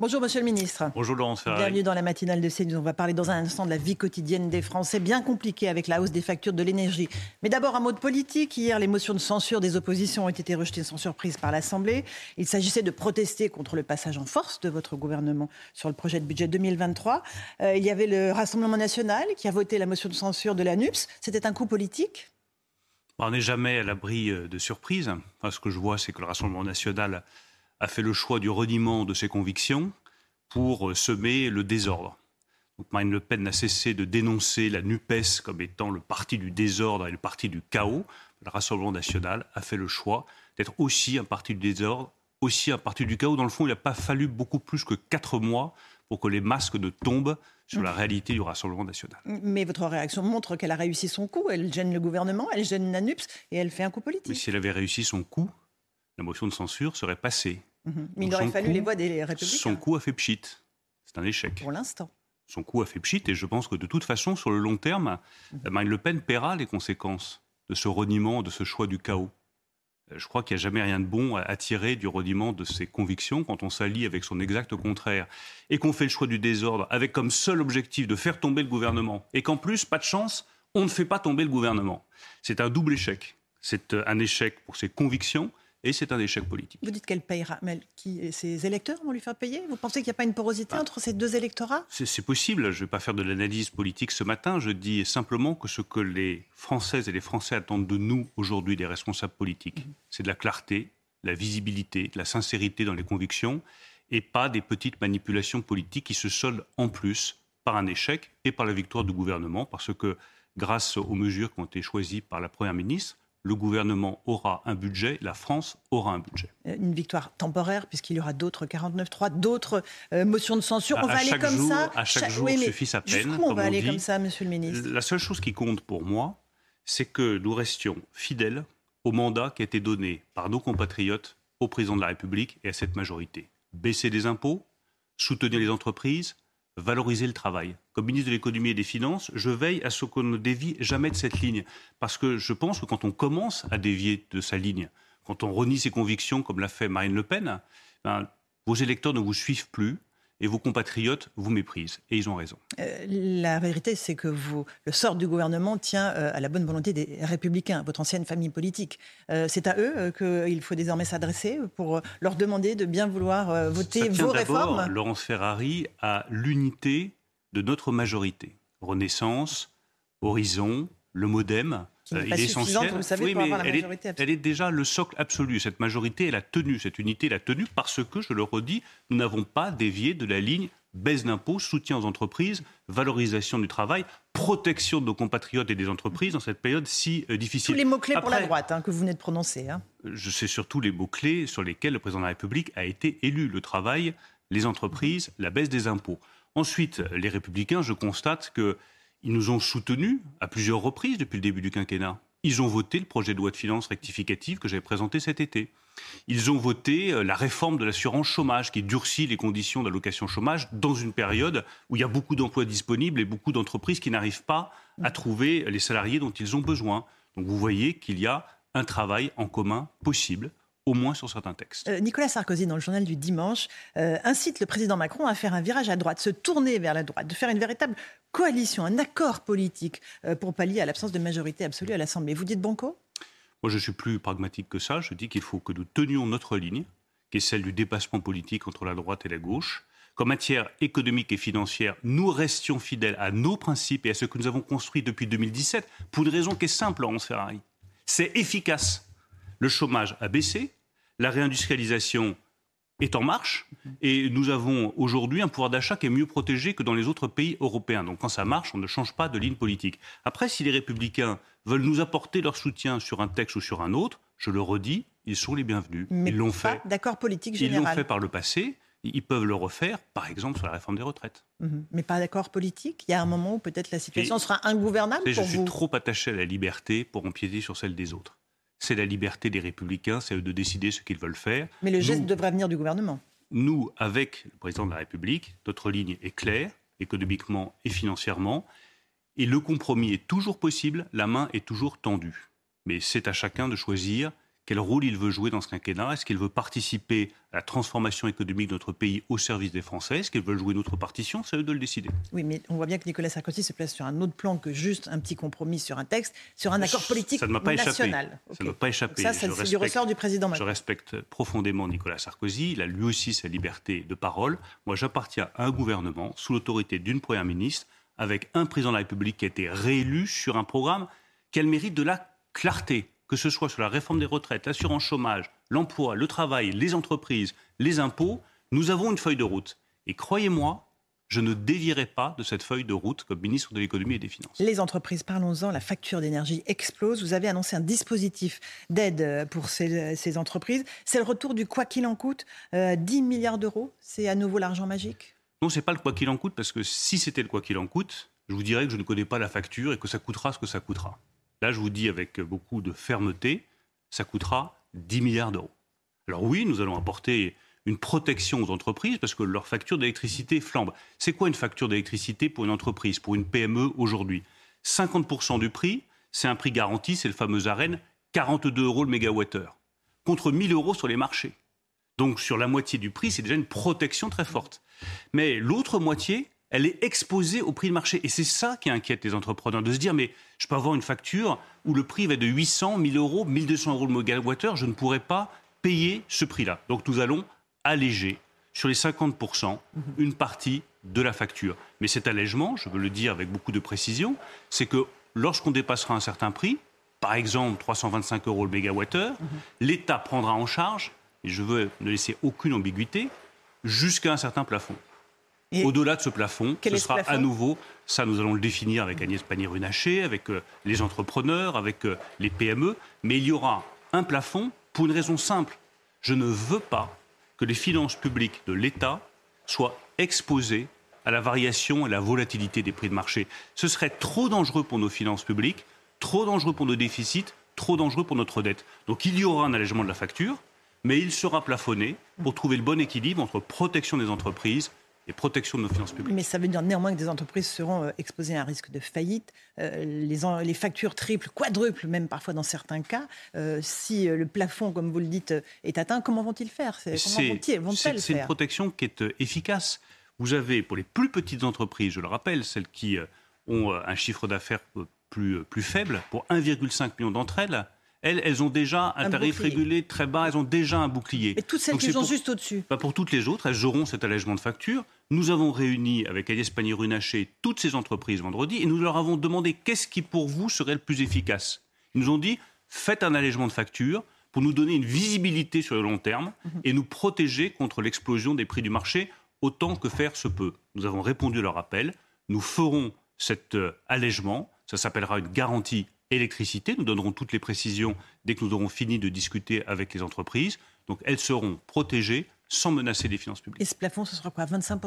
Bonjour Monsieur le Ministre. Bonjour Laurence Ferrari. Bienvenue dans la matinale de CNews. On va parler dans un instant de la vie quotidienne des Français, bien compliquée avec la hausse des factures de l'énergie. Mais d'abord un mot de politique. Hier, les motions de censure des oppositions ont été rejetées sans surprise par l'Assemblée. Il s'agissait de protester contre le passage en force de votre gouvernement sur le projet de budget 2023. Euh, il y avait le Rassemblement national qui a voté la motion de censure de l'ANUPS. C'était un coup politique? On n'est jamais à l'abri euh, de surprises. Enfin, ce que je vois, c'est que le Rassemblement national a fait le choix du reniement de ses convictions pour euh, semer le désordre. Donc Marine Le Pen n'a cessé de dénoncer la NUPES comme étant le parti du désordre et le parti du chaos. Le Rassemblement national a fait le choix d'être aussi un parti du désordre, aussi un parti du chaos. Dans le fond, il n'a pas fallu beaucoup plus que quatre mois pour que les masques ne tombent sur la réalité du Rassemblement national. Mais votre réaction montre qu'elle a réussi son coup. Elle gêne le gouvernement, elle gêne la NUPS et elle fait un coup politique. Mais si elle avait réussi son coup, la motion de censure serait passée. Mhm. Mais il aurait fallu les voix des républicains. Son coup a fait pchit. C'est un échec. Pour l'instant. Son coup a fait pchit et je pense que de toute façon, sur le long terme, mhm. Marine Le Pen paiera les conséquences de ce reniement, de ce choix du chaos. Euh, je crois qu'il n'y a jamais rien de bon à tirer du reniement de ses convictions quand on s'allie avec son exact contraire et qu'on fait le choix du désordre avec comme seul objectif de faire tomber le gouvernement et qu'en plus, pas de chance, on ne fait pas tomber le gouvernement. C'est un double échec. C'est euh, un échec pour ses convictions et c'est un échec politique. Vous dites qu'elle payera, mais qui, ses électeurs vont lui faire payer? Vous pensez qu'il n'y a pas une porosité ah. entre ces deux électorats? C'est possible, je ne vais pas faire de l'analyse politique ce matin, je dis simplement que ce que les Françaises et les Français attendent de nous aujourd'hui, des responsables politiques, mhm. c'est de la clarté, la visibilité, de la sincérité dans les convictions, et pas des petites manipulations politiques qui se soldent en plus par un échec et par la victoire du gouvernement, parce que grâce aux mesures qui ont été choisies par la Première ministre, le gouvernement aura un budget, la France aura un budget. Euh, une victoire temporaire, puisqu'il y aura d'autres 49-3, d'autres euh, motions de censure. on va aller comme ça. À chaque jour suffit sa peine. on va aller comme ça, monsieur le ministre? La seule chose qui compte pour moi, c'est que nous restions fidèles au mandat qui a été donné par nos compatriotes au président de la République et à cette majorité. Baisser les impôts, soutenir les entreprises, valoriser le travail. Comme ministre de l'économie et des finances, je veille à ce qu'on ne dévie jamais de cette ligne. Parce que je pense que quand on commence à dévier de sa ligne, quand on renie ses convictions, comme l'a fait Marine Le Pen, ben, vos électeurs ne vous suivent plus et vos compatriotes vous méprisent. Et ils ont raison. Euh, la vérité, c'est que vous, le sort du gouvernement tient euh, à la bonne volonté des républicains, votre ancienne famille politique. Euh, c'est à eux qu'il faut désormais s'adresser pour leur demander de bien vouloir voter vos réformes. Laurence Ferrari, à l'unité de notre majorité. Renaissance, Horizon, le Modem, euh, il est essentiel. Vous savez, avoir la elle, est, elle, est, déjà le socle absolu. Cette majorité, elle a tenu, cette unité, elle a tenu parce que, je le redis, nous n'avons pas dévié de la ligne baisse d'impôts, soutien aux entreprises, valorisation du travail, protection de nos compatriotes et des entreprises dans cette période si euh, difficile. Tous les mots-clés pour la droite hein, que vous venez de prononcer. Hein. Je sais surtout les mots-clés sur lesquels le président de la République a été élu. Le travail, les entreprises, la baisse des impôts. Ensuite, les républicains, je constate que ils nous ont soutenus à plusieurs reprises depuis le début du quinquennat. Ils ont voté le projet de loi de finances rectificative que j'ai présenté cet été. Ils ont voté euh, la réforme de l'assurance chômage qui durcit les conditions d'allocation chômage dans une période où il y a beaucoup d'emplois disponibles et beaucoup d'entreprises qui n'arrivent pas à trouver les salariés dont ils ont besoin. Donc vous voyez qu'il y a un travail en commun possible au moins sur certains textes. Euh, Nicolas Sarkozy, dans le journal du dimanche, euh, incite le président Macron à faire un virage à droite, se tourner vers la droite, de faire une véritable coalition, un accord politique euh, pour pallier à l'absence de majorité absolue à l'Assemblée. Vous dites banco? Moi, je suis plus pragmatique que ça. Je dis qu'il faut que nous tenions notre ligne, qui est celle du dépassement politique entre la droite et la gauche. Qu'en matière économique et financière, nous restions fidèles à nos principes et à ce que nous avons construit depuis 2017, pour une raison qui est simple, Laurence Ferrari. C'est efficace. Le chômage a baissé, la réindustrialisation est en marche et nous avons aujourd'hui un pouvoir d'achat qui est mieux protégé que dans les autres pays européens. Donc quand ça marche, on ne change pas de ligne politique. Après, si les républicains veulent nous apporter leur soutien sur un texte ou sur un autre, je le redis, ils sont les bienvenus. Mais ils l'ont fait. D'accord politique général. Ils l'ont fait par le passé. Ils peuvent le refaire, par exemple, sur la réforme des retraites. Mhm. Mais pas d'accord politique Il y a un moment où peut-être la situation sera ingouvernable pour je vous Je suis trop attaché à la liberté pour empiéter sur celle des autres c'est la liberté des républicains, c'est eux de décider ce qu'ils veulent faire. Mais le geste devrait venir du gouvernement. Nous, avec le président de la République, notre ligne est claire, économiquement et financièrement, et le compromis est toujours possible, la main est toujours tendue. Mais c'est à chacun de choisir quel rôle il veut jouer dans ce quinquennat. Est-ce qu'il veut participer à la transformation économique de notre pays au service des Français? Est-ce qu'il veut jouer notre partition? C'est eux de le décider. Oui, mais on voit bien que Nicolas Sarkozy se place sur un autre plan que juste un petit compromis sur un texte, sur un accord politique ça ne m'a pas national. Ça ne m'a pas échappé. ça, c'est du ressort du président Macron. Je respecte profondément Nicolas Sarkozy. Il a lui aussi sa liberté de parole. Moi, j'appartiens à un gouvernement sous l'autorité d'une première ministre avec un président de la République qui a été réélu sur un programme qui a le mérite de la clarté que ce soit sur la réforme des retraites, l'assurance chômage, l'emploi, le travail, les entreprises, les impôts, nous avons une feuille de route. Et croyez-moi, je ne dévierai pas de cette feuille de route comme ministre de l'économie et des finances. Les entreprises, parlons-en, la facture d'énergie explose. Vous avez annoncé un dispositif d'aide pour ces, entreprises. C'est le retour du quoi qu'il en coûte, 10 euh, milliards d'euros? C'est à nouveau l'argent magique? Non, c'est pas le quoi qu'il en coûte, parce que si c'était le quoi qu'il en coûte, je vous dirais que je ne connais pas la facture et que ça coûtera ce que ça coûtera. Là, je vous dis avec beaucoup de fermeté, ça coûtera 10 milliards d'euros. Alors oui, nous allons apporter une protection aux entreprises parce que leur facture d'électricité flambe. C'est quoi une facture d'électricité pour une entreprise, pour une PME aujourd'hui? 50% du prix, c'est un prix garanti, c'est le fameux AREN, 42 euros le mégawattheure, contre 1000 euros sur les marchés. Donc sur la moitié du prix, c'est déjà une protection très forte. Mais l'autre moitié, elle est exposée au prix de marché. Et c'est ça qui inquiète les entrepreneurs, de se dire, mais je peux avoir une facture où le prix va de 800, 1000 euros, 1200 euros le mégawattheure, je ne pourrais pas payer ce prix-là. Donc nous allons alléger sur les 50% une partie de la facture. Mais cet allègement, je veux le dire avec beaucoup de précision, c'est que lorsqu'on dépassera un certain prix, par exemple 325 euros le mégawattheure, l'État prendra en charge, et je veux ne laisser aucune ambiguïté, jusqu'à un certain plafond. Au-delà de ce plafond, ce sera à nouveau, ça nous allons le définir avec Agnès Pannier-Runacher, avec euh, les entrepreneurs, avec euh, les PME, mais il y aura un plafond pour une raison simple. Je ne veux pas que les finances publiques de l'État soient exposées à la variation et à la volatilité des prix de marché. Ce serait trop dangereux pour nos finances publiques, trop dangereux pour nos déficits, trop dangereux pour notre dette. Donc il y aura un allègement de la facture, mais il sera plafonné pour trouver le bon équilibre entre protection des entreprises et protection de nos finances publiques. Mais ça veut dire néanmoins que des entreprises seront euh, exposées à un risque de faillite. Euh, les, les, factures triples, quadruples, même parfois dans certains cas. Euh, si le plafond, comme vous le dites, est atteint, comment vont-ils faire C'est une protection qui est efficace. Vous avez, pour les plus petites entreprises, je le rappelle, celles qui ont un chiffre d'affaires plus, plus faible, pour 1,5 million d'entre elles, elles, elles ont déjà un, tarif régulé très bas, elles ont déjà un bouclier. Et toutes celles qui sont juste au-dessus bah, Pour toutes les autres, elles auront cet allègement de facture. Nous avons réuni avec Agnès Pannier-Runacher toutes ces entreprises vendredi et nous leur avons demandé qu'est-ce qui pour vous serait le plus efficace. Ils nous ont dit faites un allègement de facture pour nous donner une visibilité sur le long terme mhm. et nous protéger contre l'explosion des prix du marché autant que faire se peut. Nous avons répondu à leur appel. Nous ferons cet euh, allègement. Ça s'appellera une garantie électricité. Nous donnerons toutes les précisions dès que nous aurons fini de discuter avec les entreprises. Donc elles seront protégées sans menacer les finances publiques. Et ce plafond, ce sera quoi 25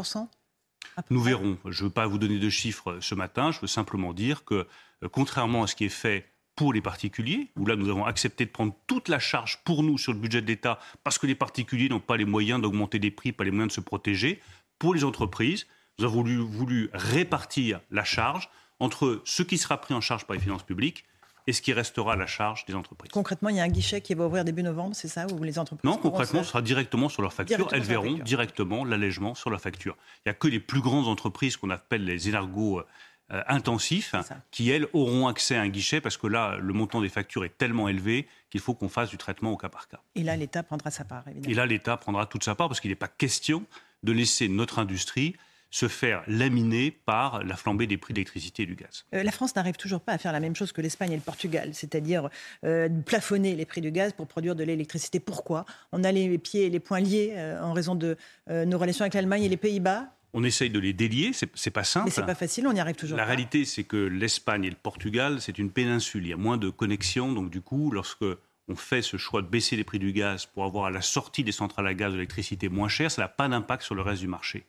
Nous verrons. Je ne veux pas vous donner de chiffres ce matin. Je veux simplement dire que, euh, contrairement à ce qui est fait pour les particuliers, où là nous avons accepté de prendre toute la charge pour nous sur le budget de l'État, parce que les particuliers n'ont pas les moyens d'augmenter les prix, pas les moyens de se protéger, pour les entreprises, nous avons voulu, voulu répartir la charge entre ce qui sera pris en charge par les finances publiques et ce qui restera à la charge des entreprises. Concrètement, il y a un guichet qui va ouvrir début novembre, c'est ça Où les entreprises Non, concrètement, ce sera directement sur leur facture. Elles verront directement l'allègement sur leur facture. Il n'y a que les plus grandes entreprises qu'on appelle les énergos euh, intensifs qui, elles, auront accès à un guichet parce que là, le montant des factures est tellement élevé qu'il faut qu'on fasse du traitement au cas par cas. Et là, l'État prendra sa part, évidemment. Et là, l'État prendra toute sa part parce qu'il n'est pas question de laisser notre industrie se faire laminer par la flambée des prix d'électricité et du gaz. Euh, la France n'arrive toujours pas à faire la même chose que l'Espagne et le Portugal, c'est-à-dire euh, plafonner les prix du gaz pour produire de l'électricité. Pourquoi? On a les pieds et les poings liés euh, en raison de nos relations avec l'Allemagne et les Pays-Bas on essaye de les délier, c'est pas simple. Mais c'est pas facile, on y arrive toujours. La réalité, c'est que l'Espagne et le Portugal, c'est une péninsule. Il y a moins de connexions, donc du coup, lorsque on fait ce choix de baisser les prix du gaz pour avoir à la sortie des centrales à gaz de l'électricité moins chère, ça n'a pas d'impact sur le reste du marché.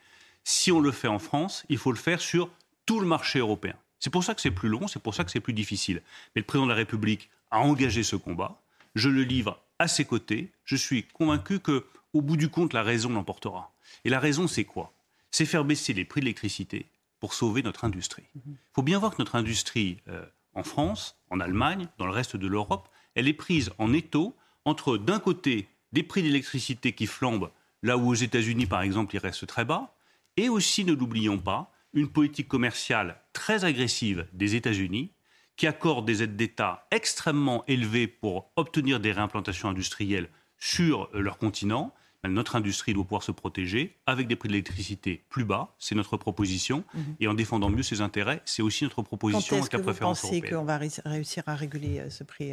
Si on le fait en France, il faut le faire sur tout le marché européen. C'est pour ça que c'est plus long, c'est pour ça que c'est plus difficile. Mais le président de la République a engagé ce combat. Je le livre à ses côtés. Je suis convaincu que, au bout du compte, la raison l'emportera. Et la raison, c'est quoi? C'est faire baisser les prix de l'électricité pour sauver notre industrie. Il faut bien voir que notre industrie, euh, en France, en Allemagne, dans le reste de l'Europe, elle est prise en étau entre, d'un côté, des prix d'électricité qui flambent, là où aux États-Unis, par exemple, ils restent très bas, et aussi, ne l'oublions pas, une politique commerciale très agressive des États-Unis qui accorde des aides d'État extrêmement élevées pour obtenir des réimplantations industrielles sur leur continent. Notre industrie doit pouvoir se protéger avec des prix de l'électricité plus bas, c'est notre proposition, mhm. et en défendant mieux ses intérêts, c'est aussi notre proposition Quand est-ce que vous pensez qu'on va réussir à réguler euh, ce prix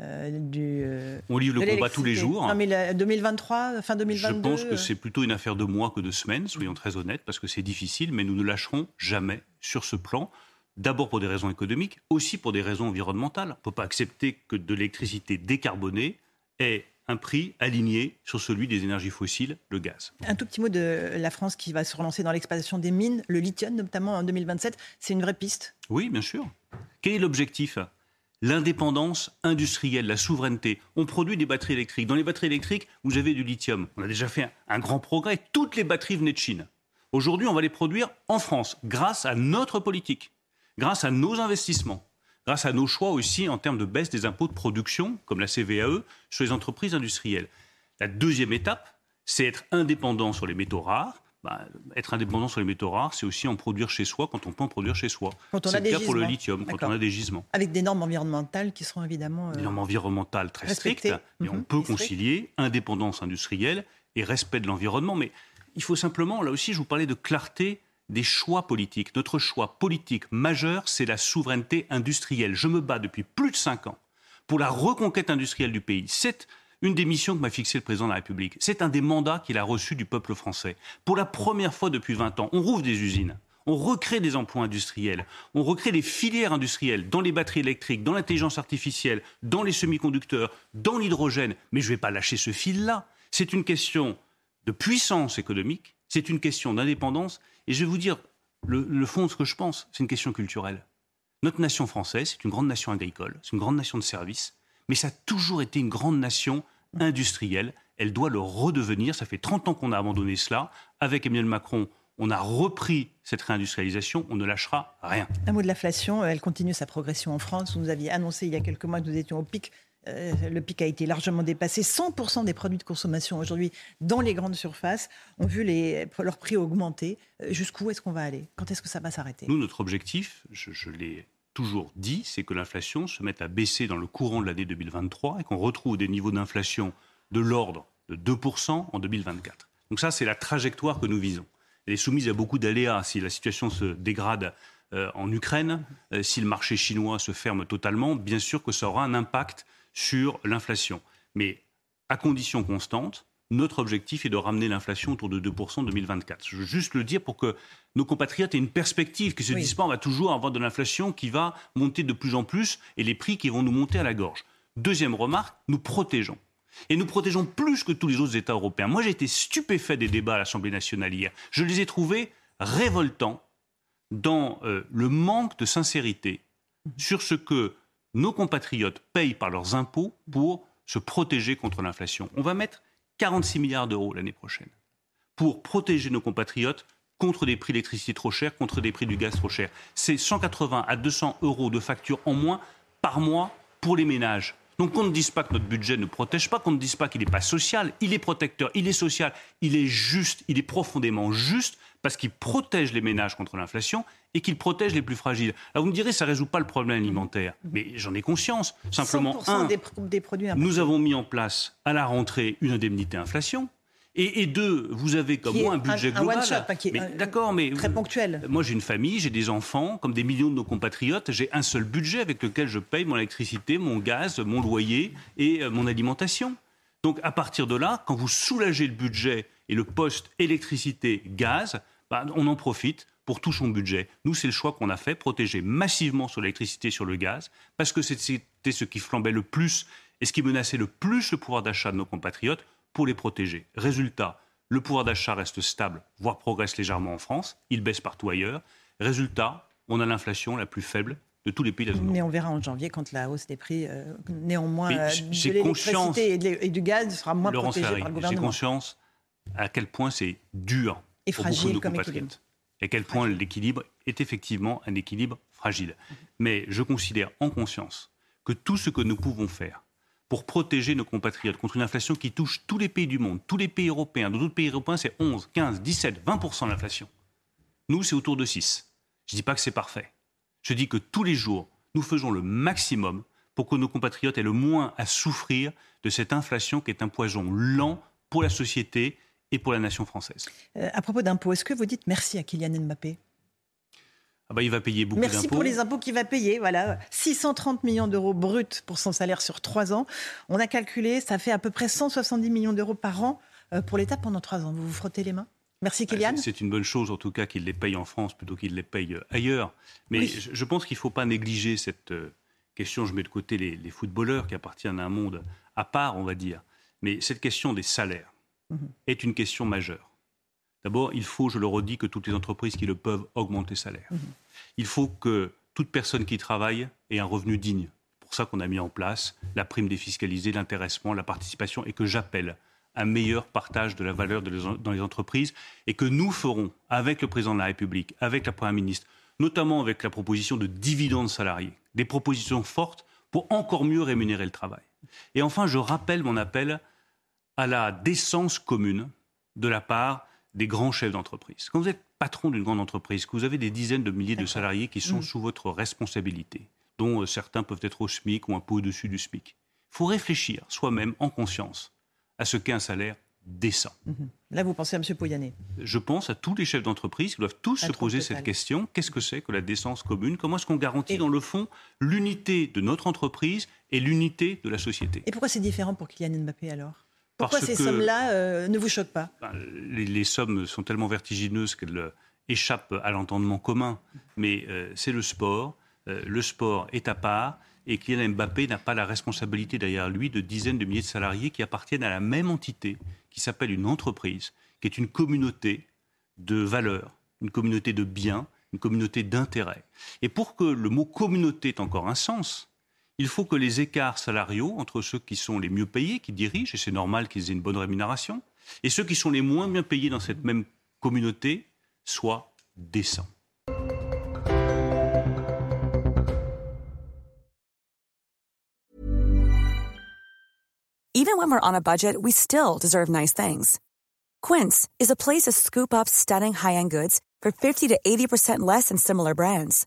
euh, du, euh, on livre le combat tous les jours. Non, mais 2023, fin 2022 Je pense que c'est plutôt une affaire de mois que de semaines, soyons très honnêtes, parce que c'est difficile, mais nous ne lâcherons jamais sur ce plan. D'abord pour des raisons économiques, aussi pour des raisons environnementales. On ne peut pas accepter que de l'électricité décarbonée ait un prix aligné sur celui des énergies fossiles, le gaz. Un tout petit mot de la France qui va se relancer dans l'exploitation des mines, le lithium notamment en 2027. C'est une vraie piste? Oui, bien sûr. Quel est l'objectif? L'indépendance industrielle, la souveraineté. On produit des batteries électriques. Dans les batteries électriques, vous avez du lithium. On a déjà fait un, grand progrès. Toutes les batteries venaient de Chine. Aujourd'hui, on va les produire en France, grâce à notre politique, grâce à nos investissements, grâce à nos choix aussi en termes de baisse des impôts de production, comme la CVAE, sur les entreprises industrielles. La deuxième étape, c'est être indépendant sur les métaux rares, bah, être indépendant sur les métaux rares, c'est aussi en produire chez soi quand on peut en produire chez soi. C'est le cas pour le lithium, quand on a des gisements. Avec des normes environnementales qui seront évidemment. Des normes environnementales très strictes, mais on mhm. peut concilier indépendance industrielle et respect de l'environnement. Mais il faut simplement, là aussi, je vous parlais de clarté des choix politiques. Notre choix politique majeur, c'est la souveraineté industrielle. Je me bats depuis plus de cinq ans pour la reconquête industrielle du pays. C'est une des missions que m'a fixé le président de la République. C'est un des mandats qu'il a reçus du peuple français. Pour la première fois depuis 20 ans, on rouvre des usines. On recrée des emplois industriels, on recrée des filières industrielles dans les batteries électriques, dans l'intelligence artificielle, dans les semi-conducteurs, dans l'hydrogène. Mais je ne vais pas lâcher ce fil-là. C'est une question de puissance économique, c'est une question d'indépendance. Et je vais vous dire, le, le fond de ce que je pense, c'est une question culturelle. Notre nation française, c'est une grande nation agricole, c'est une grande nation de services, mais ça a toujours été une grande nation industrielle. Elle doit le redevenir. Ça fait 30 ans qu'on a abandonné cela. Avec Emmanuel Macron, on a repris cette réindustrialisation, on ne lâchera rien. Un mot de l'inflation, elle continue sa progression en France. Vous nous aviez annoncé il y a quelques mois que nous étions au pic. Euh, le pic a été largement dépassé. 100% des produits de consommation aujourd'hui dans les grandes surfaces ont vu les, leurs prix augmenter. Euh, jusqu'où est-ce qu'on va aller? Quand est-ce que ça va s'arrêter? Nous, notre objectif, je, je l'ai toujours dit, c'est que l'inflation se mette à baisser dans le courant de l'année 2023 et qu'on retrouve des niveaux d'inflation de l'ordre de 2% en 2024. Donc ça, c'est la trajectoire que nous visons. Elle est soumise à beaucoup d'aléas. Si la situation se dégrade euh, en Ukraine, euh, si le marché chinois se ferme totalement, bien sûr que ça aura un impact sur l'inflation. Mais à condition constante, notre objectif est de ramener l'inflation autour de 2% en 2024. Je veux juste le dire pour que nos compatriotes aient une perspective, ne se disent pas on va toujours avoir de l'inflation qui va monter de plus en plus et les prix qui vont nous monter à la gorge. Deuxième remarque, nous protégeons. Et nous protégeons plus que tous les autres États européens. Moi, j'ai été stupéfait des débats à l'Assemblée nationale hier. Je les ai trouvés révoltants dans euh, le manque de sincérité sur ce que nos compatriotes payent par leurs impôts pour se protéger contre l'inflation. On va mettre 46 milliards d'euros l'année prochaine pour protéger nos compatriotes contre des prix d'électricité trop chers, contre des prix du gaz trop chers. C'est 180 à 200 euros de facture en moins par mois pour les ménages. Donc qu'on ne dise pas que notre budget ne protège pas, qu'on ne dise pas qu'il n'est pas social, il est protecteur, il est social, il est juste, il est profondément juste parce qu'il protège les ménages contre l'inflation et qu'il protège les plus fragiles. Alors vous me direz, ça ne résout pas le problème alimentaire, mais j'en ai conscience. Simplement, un, des, produits nous avons mis en place à la rentrée une indemnité inflation. Et, deux, vous avez comme moi un budget global. Un d'accord, mais très ponctuel. Moi, j'ai une famille, j'ai des enfants, comme des millions de nos compatriotes. J'ai un seul budget avec lequel je paye mon électricité, mon gaz, mon loyer et euh, mon alimentation. Donc, à partir de là, quand vous soulagez le budget et le poste électricité-gaz, bah, on en profite pour tout son budget. Nous, c'est le choix qu'on a fait, protéger massivement sur l'électricité, sur le gaz, parce que c'était ce qui flambait le plus et ce qui menaçait le plus le pouvoir d'achat de nos compatriotes pour les protéger. Résultat, le pouvoir d'achat reste stable, voire progresse légèrement en France, il baisse partout ailleurs. Résultat, on a l'inflation la plus faible de tous les pays de la zone Mais on verra en janvier quand la hausse des prix, euh, néanmoins, euh, de l'électricité et, du gaz sera moins protégée par le gouvernement. J'ai conscience à quel point c'est dur et fragile comme équilibre. Et à quel point l'équilibre est effectivement un équilibre fragile. Mais je considère en conscience que tout ce que nous pouvons faire pour protéger nos compatriotes contre une inflation qui touche tous les pays du monde, tous les pays européens. Dans d'autres pays européens, c'est 11, 15, 17, 20% d'inflation. Nous, c'est autour de 6. Je ne dis pas que c'est parfait. Je dis que tous les jours, nous faisons le maximum pour que nos compatriotes aient le moins à souffrir de cette inflation qui est un poison lent pour la société et pour la nation française. Euh, à propos d'impôts, est-ce que vous dites merci à Kylian Mbappé? Ah bah, il va payer beaucoup d'impôts. Merci pour les impôts qu'il va payer. Voilà, 630 millions d'euros bruts pour son salaire sur trois ans. On a calculé, ça fait à peu près 170 millions d'euros par an euh, pour l'État pendant trois ans. Vous vous frottez les mains? Merci bah, Kylian. C'est une bonne chose en tout cas qu'il les paye en France plutôt qu'il les paye euh, ailleurs. Mais je pense qu'il ne faut pas négliger cette question. Je mets de côté les, les, footballeurs qui appartiennent à un monde à part, on va dire. Mais cette question des salaires Mhm. est une question majeure. D'abord, il faut, je le redis, que toutes les entreprises qui le peuvent augmentent les salaires. Mhm. Il faut que toute personne qui travaille ait un revenu digne. C'est pour ça qu'on a mis en place la prime défiscalisée, l'intéressement, la participation, et que j'appelle un meilleur partage de la valeur dans les entreprises, et que nous ferons avec le président de la République, avec la Première ministre, notamment avec la proposition de dividendes salariés, des propositions fortes pour encore mieux rémunérer le travail. Et enfin, je rappelle mon appel à la décence commune de la part des grands chefs d'entreprise. Quand vous êtes patron d'une grande entreprise, que vous avez des dizaines de milliers de salariés qui sont mm. sous votre responsabilité, dont euh, certains peuvent être au SMIC ou un peu au-dessus du SMIC, il faut réfléchir soi-même en conscience à ce qu'est un salaire décent. Mm-hmm. Là, vous pensez à M. Poyanet Je pense à tous les chefs d'entreprise qui doivent tous se poser cette question. Qu'est-ce que c'est que la décence commune? Comment est-ce qu'on garantit, dans le fond, l'unité de notre entreprise et l'unité de la société? Et pourquoi c'est différent pour Kylian Mbappé alors? Pourquoi ces sommes-là euh, ne vous choquent pas? Ben, les, sommes sont tellement vertigineuses qu'elles euh, échappent à l'entendement commun. Mais euh, c'est le sport. le sport est à part. Et Kylian Mbappé n'a pas la responsabilité derrière lui de dizaines de milliers de salariés qui appartiennent à la même entité, qui s'appelle une entreprise, qui est une communauté de valeurs, une communauté de biens, une communauté d'intérêts. Et pour que le mot communauté ait encore un sens, il faut que les écarts salariaux entre ceux qui sont les mieux payés, qui dirigent, et c'est normal qu'ils aient une bonne rémunération, et ceux qui sont les moins bien payés dans cette même communauté soient décents. Even when we're on a budget, we still deserve nice things. Quince is a place to scoop up stunning high-end goods for 50 to 80% less than similar brands.